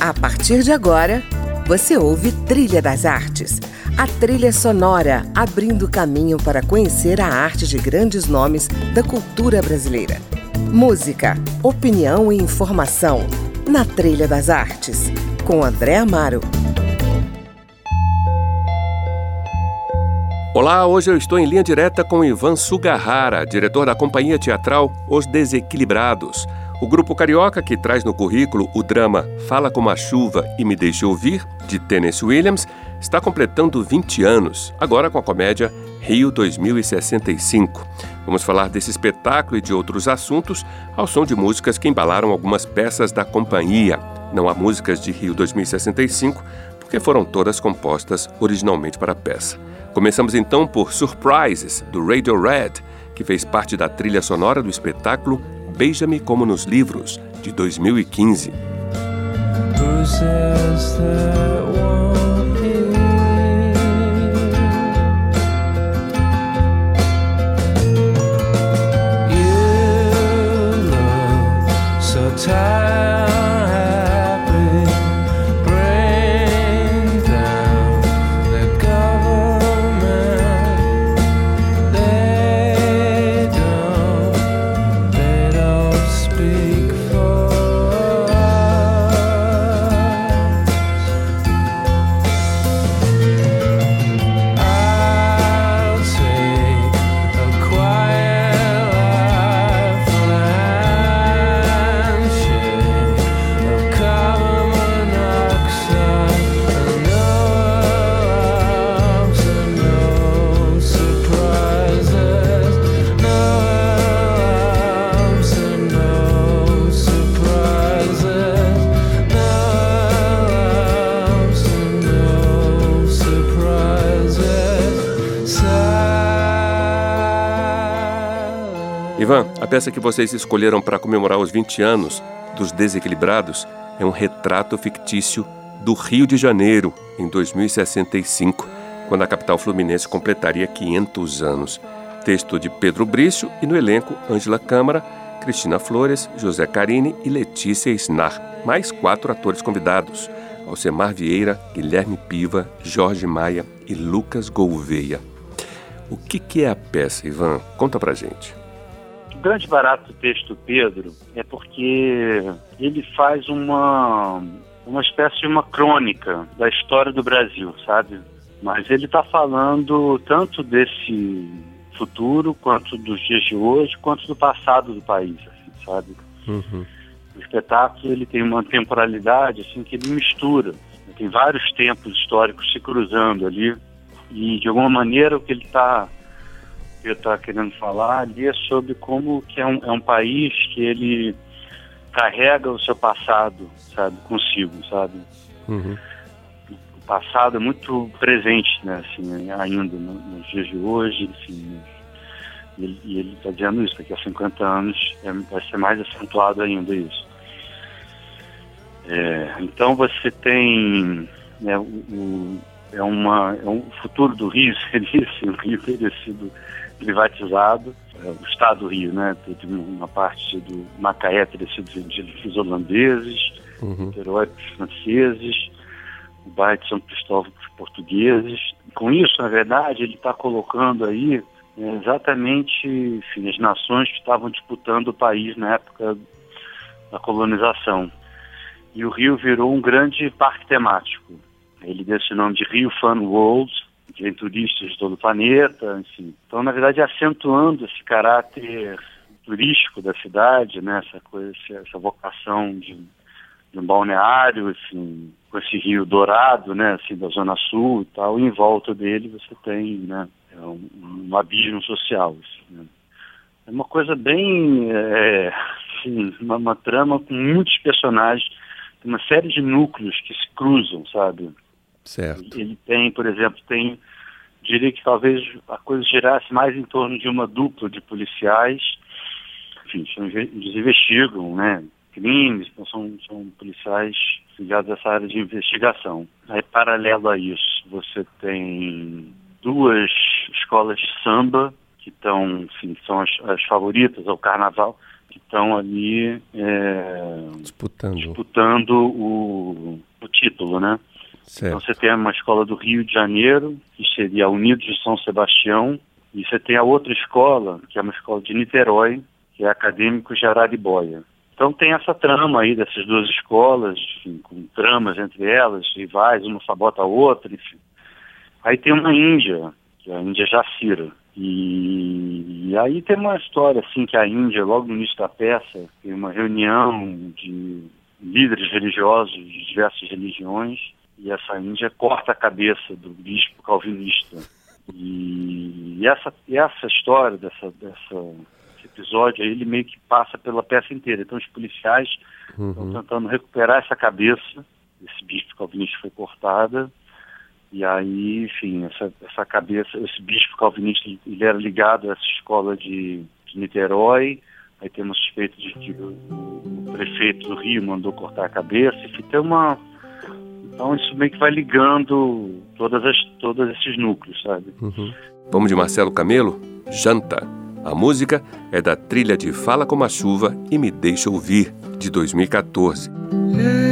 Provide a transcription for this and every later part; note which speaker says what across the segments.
Speaker 1: A partir de agora, você ouve Trilha das Artes, a trilha sonora abrindo caminho para conhecer a arte de grandes nomes da cultura brasileira. Música, opinião e informação na Trilha das Artes, com André Amaro.
Speaker 2: Olá, hoje eu estou em linha direta com Ivan Sugahara, diretor da companhia teatral Os Desequilibrados. O grupo carioca que traz no currículo o drama Fala como a Chuva e Me Deixe Ouvir, de Tennessee Williams, está completando 20 anos, agora com a comédia Rio 2065. Vamos falar desse espetáculo e de outros assuntos ao som de músicas que embalaram algumas peças da companhia. Não há músicas de Rio 2065, porque foram todas compostas originalmente para a peça. Começamos então por Surprises, do Radio Red, que fez parte da trilha sonora do espetáculo Beija-me como nos livros, de 2015. Ivan, peça que vocês escolheram para comemorar os 20 anos dos Desequilibrados é um retrato fictício do Rio de Janeiro em 2065, quando a capital fluminense completaria 500 anos. Texto de Pedro Brício e no elenco Ângela Câmara, Cristina Flores, José Carini e Letícia Snar, mais quatro atores convidados: Alcemar Vieira, Guilherme Piva, Jorge Maia e Lucas Gouveia. O que, que é a peça, Ivan? Conta pra gente
Speaker 3: grande barato do texto do Pedro é porque ele faz uma, uma espécie de uma crônica da história do Brasil, sabe? Mas ele está falando tanto desse futuro, quanto dos dias de hoje, quanto do passado do país, assim, sabe? Uhum. O espetáculo ele tem uma temporalidade assim que ele mistura, tem vários tempos históricos se cruzando ali e de alguma maneira o que ele está que eu estava querendo falar ali é sobre como que é um, é um país que ele carrega o seu passado, sabe, consigo, sabe? Uhum. O passado é muito presente, né, assim, ainda nos dias de hoje, assim, e ele está dizendo isso, daqui a 50 anos é, vai ser mais acentuado ainda isso. É, então você tem né, o, o, é, uma, é um futuro do Rio seria assim, o Rio teria sido privatizado. É, o Estado do Rio, né? Teve uma parte do Macaé teria sido vendido para os holandeses, uhum. Niterói para os franceses, o bairro de São Cristóvão para os portugueses. Com isso, na verdade, ele está colocando aí é, exatamente enfim, as nações que estavam disputando o país na época da colonização. E o Rio virou um grande parque temático. Ele deu esse nome de Rio Fun World, vem turistas de todo o planeta, enfim. Então, na verdade, acentuando esse caráter turístico da cidade, né, essa coisa, essa vocação de, de um balneário, assim, com esse rio dourado, né, assim, da zona sul e tal, e em volta dele você tem, né, é um, um abismo social, assim, né. É uma coisa bem, é, assim, uma, uma trama com muitos personagens, uma série de núcleos que se cruzam, sabe?
Speaker 2: Certo.
Speaker 3: Ele tem, por exemplo, tem, diria que talvez a coisa girasse mais em torno de uma dupla de policiais, enfim, eles investigam, né, crimes, então são, são policiais ligados a essa área de investigação. Aí, paralelo a isso, você tem duas escolas de samba que estão, enfim, são as, as favoritas ao carnaval, que estão ali é,
Speaker 2: disputando,
Speaker 3: disputando o, o título, né? Certo. Então você tem uma escola do Rio de Janeiro, que seria a Unidos de São Sebastião, e você tem a outra escola, que é uma escola de Niterói, que é Acadêmico Araribóia. Então tem essa trama aí dessas duas escolas, enfim, com tramas entre elas, rivais, uma sabota a outra, enfim. Aí tem uma Índia, que é a Índia Jacira. E, e, aí tem uma história assim que a Índia, logo no início da peça, tem uma reunião de líderes religiosos de diversas religiões e essa Índia corta a cabeça do bispo calvinista. E, essa, essa história dessa, dessa esse episódio aí, ele meio que passa pela peça inteira. Então os policiais uhum. estão tentando recuperar essa cabeça, esse bispo calvinista foi cortada, e aí, enfim, essa, essa cabeça, esse bispo calvinista, ele era ligado a essa escola de, de Niterói, aí temos suspeito de que o, o, prefeito do Rio mandou cortar a cabeça, enfim, tem uma... Então isso meio que vai ligando todas as, todos esses núcleos, sabe?
Speaker 2: Uhum. Vamos de Marcelo Camelo? Janta. A música é da trilha de Fala Como a Chuva e Me Deixa Ouvir, de 2014.
Speaker 4: Eu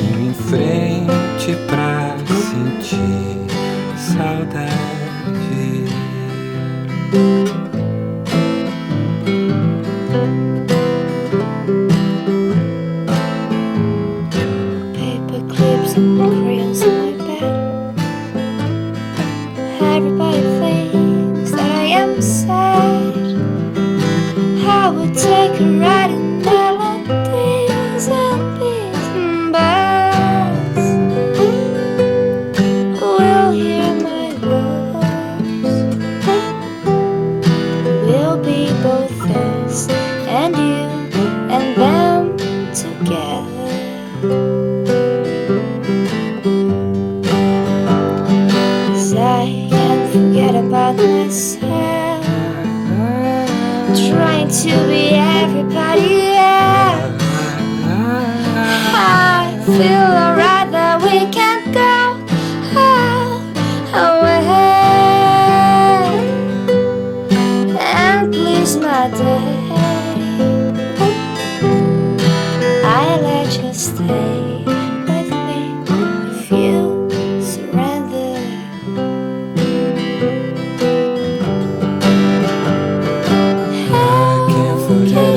Speaker 4: Em frente pra sentir saudade. trying to be everybody else.
Speaker 2: I feel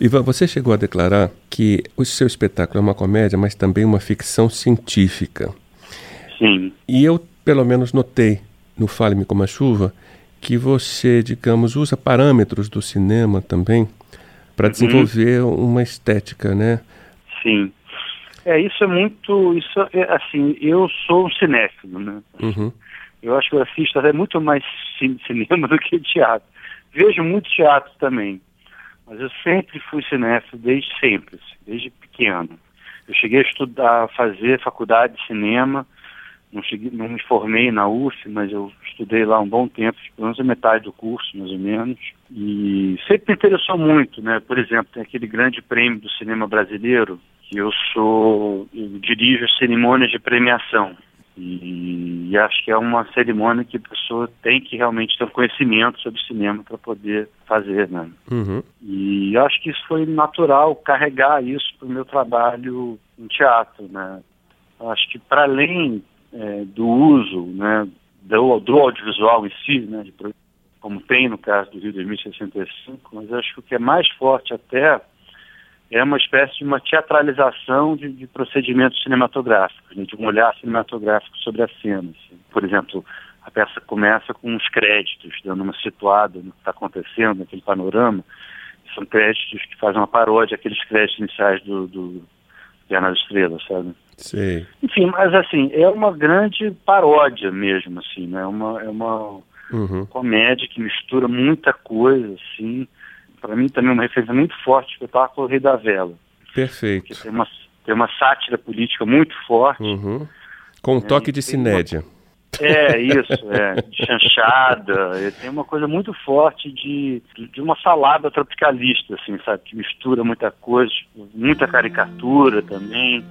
Speaker 2: Ivan, você chegou a declarar que o seu espetáculo é uma comédia, mas também uma ficção científica.
Speaker 3: Sim.
Speaker 2: E eu, pelo menos, notei no Fale-me como a Chuva que você, digamos, usa parâmetros do cinema também para uhum. desenvolver uma estética, né?
Speaker 3: Sim. É, isso é muito. Isso é, assim, eu sou um cinéfilo, né? Uhum. Eu acho que eu assisto até muito mais cinema do que teatro. Vejo muito teatro também. Mas eu sempre fui cinéfilo, desde sempre, assim, desde pequeno. Eu cheguei a estudar, a fazer faculdade de cinema, não, cheguei, não me formei na UF, mas eu estudei lá um bom tempo, pelo menos a metade do curso, mais ou menos. E sempre me interessou muito, né? Por exemplo, tem aquele grande prêmio do cinema brasileiro, que eu sou, eu dirijo as cerimônias de premiação. E, e, acho que é uma cerimônia que a pessoa tem que realmente ter um conhecimento sobre cinema para poder fazer, né?
Speaker 2: Uhum.
Speaker 3: E acho que isso foi natural, carregar isso para o meu trabalho em teatro, né? Acho que para além é, do uso, né, do, do, audiovisual em si, né, de, como tem no caso do Rio 2065, mas acho que o que é mais forte até é uma espécie de uma teatralização de, de procedimentos cinematográficos, né, de um olhar cinematográfico sobre a cena. Assim. Por exemplo, a peça começa com os créditos, dando uma situada no que está acontecendo, naquele panorama. São créditos que fazem uma paródia aqueles créditos iniciais do, do Guerra das Estrelas, sabe?
Speaker 2: Sim.
Speaker 3: Enfim, mas assim, é uma grande paródia mesmo, assim, né? É uma, é uma
Speaker 2: uhum.
Speaker 3: comédia que mistura muita coisa, assim, para mim também uma referência muito forte, espetáculo Rei da Vela.
Speaker 2: Perfeito.
Speaker 3: Tem uma, tem uma sátira política muito forte.
Speaker 2: Uhum. Com um toque é, de cinédia. Uma...
Speaker 3: É, isso, é, de chanchada, tem uma coisa muito forte de, de uma salada tropicalista, assim, sabe, que mistura muita coisa, muita caricatura também.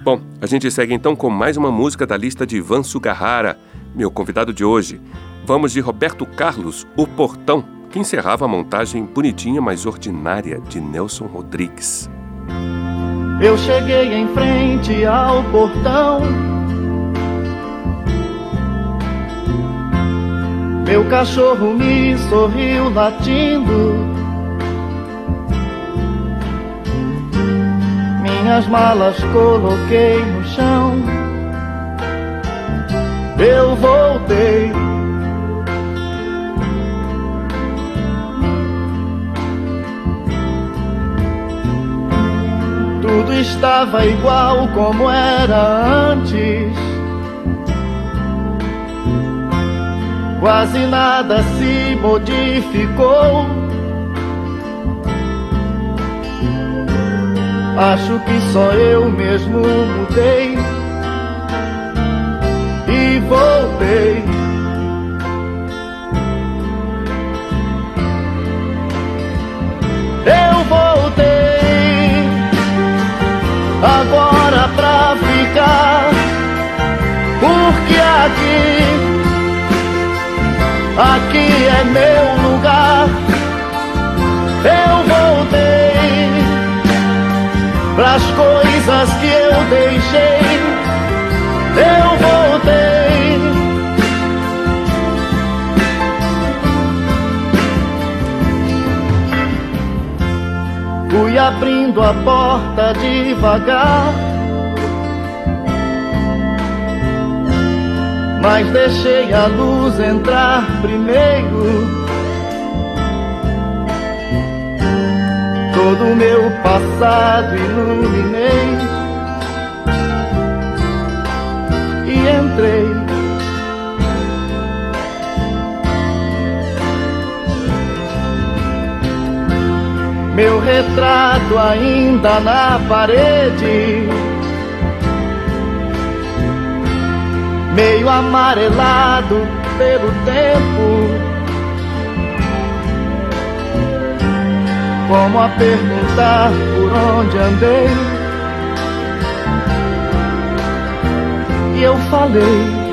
Speaker 2: Bom, a gente segue então com mais uma música da lista de Ivan Sugahara, meu convidado de hoje. Vamos de Roberto Carlos, O Portão, que encerrava a montagem bonitinha, mas ordinária de Nelson Rodrigues.
Speaker 5: Eu cheguei em frente ao portão. Meu cachorro me sorriu latindo. Minhas malas coloquei no chão. Eu voltei estava igual como era antes. Quase nada se modificou. Acho que só eu mesmo mudei e voltei. Eu voltei agora pra ficar. Porque aqui, aqui é meu lugar. Eu voltei pras coisas abrindo a porta devagar. Mas deixei a luz entrar primeiro. Todo meu passado iluminei e entrei meu retrato ainda na parede, meio amarelado pelo tempo, como a perguntar por onde andei. E eu falei.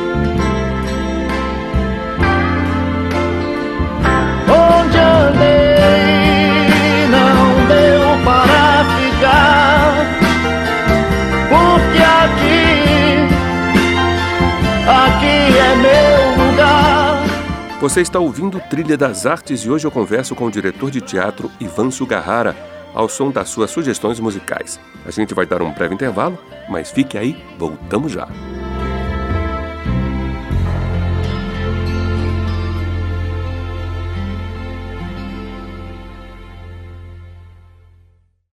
Speaker 2: Você está ouvindo Trilha das Artes e hoje eu converso com o diretor de teatro Ivan Sugahara ao som das suas sugestões musicais. A gente vai dar um breve intervalo, mas fique aí, voltamos já.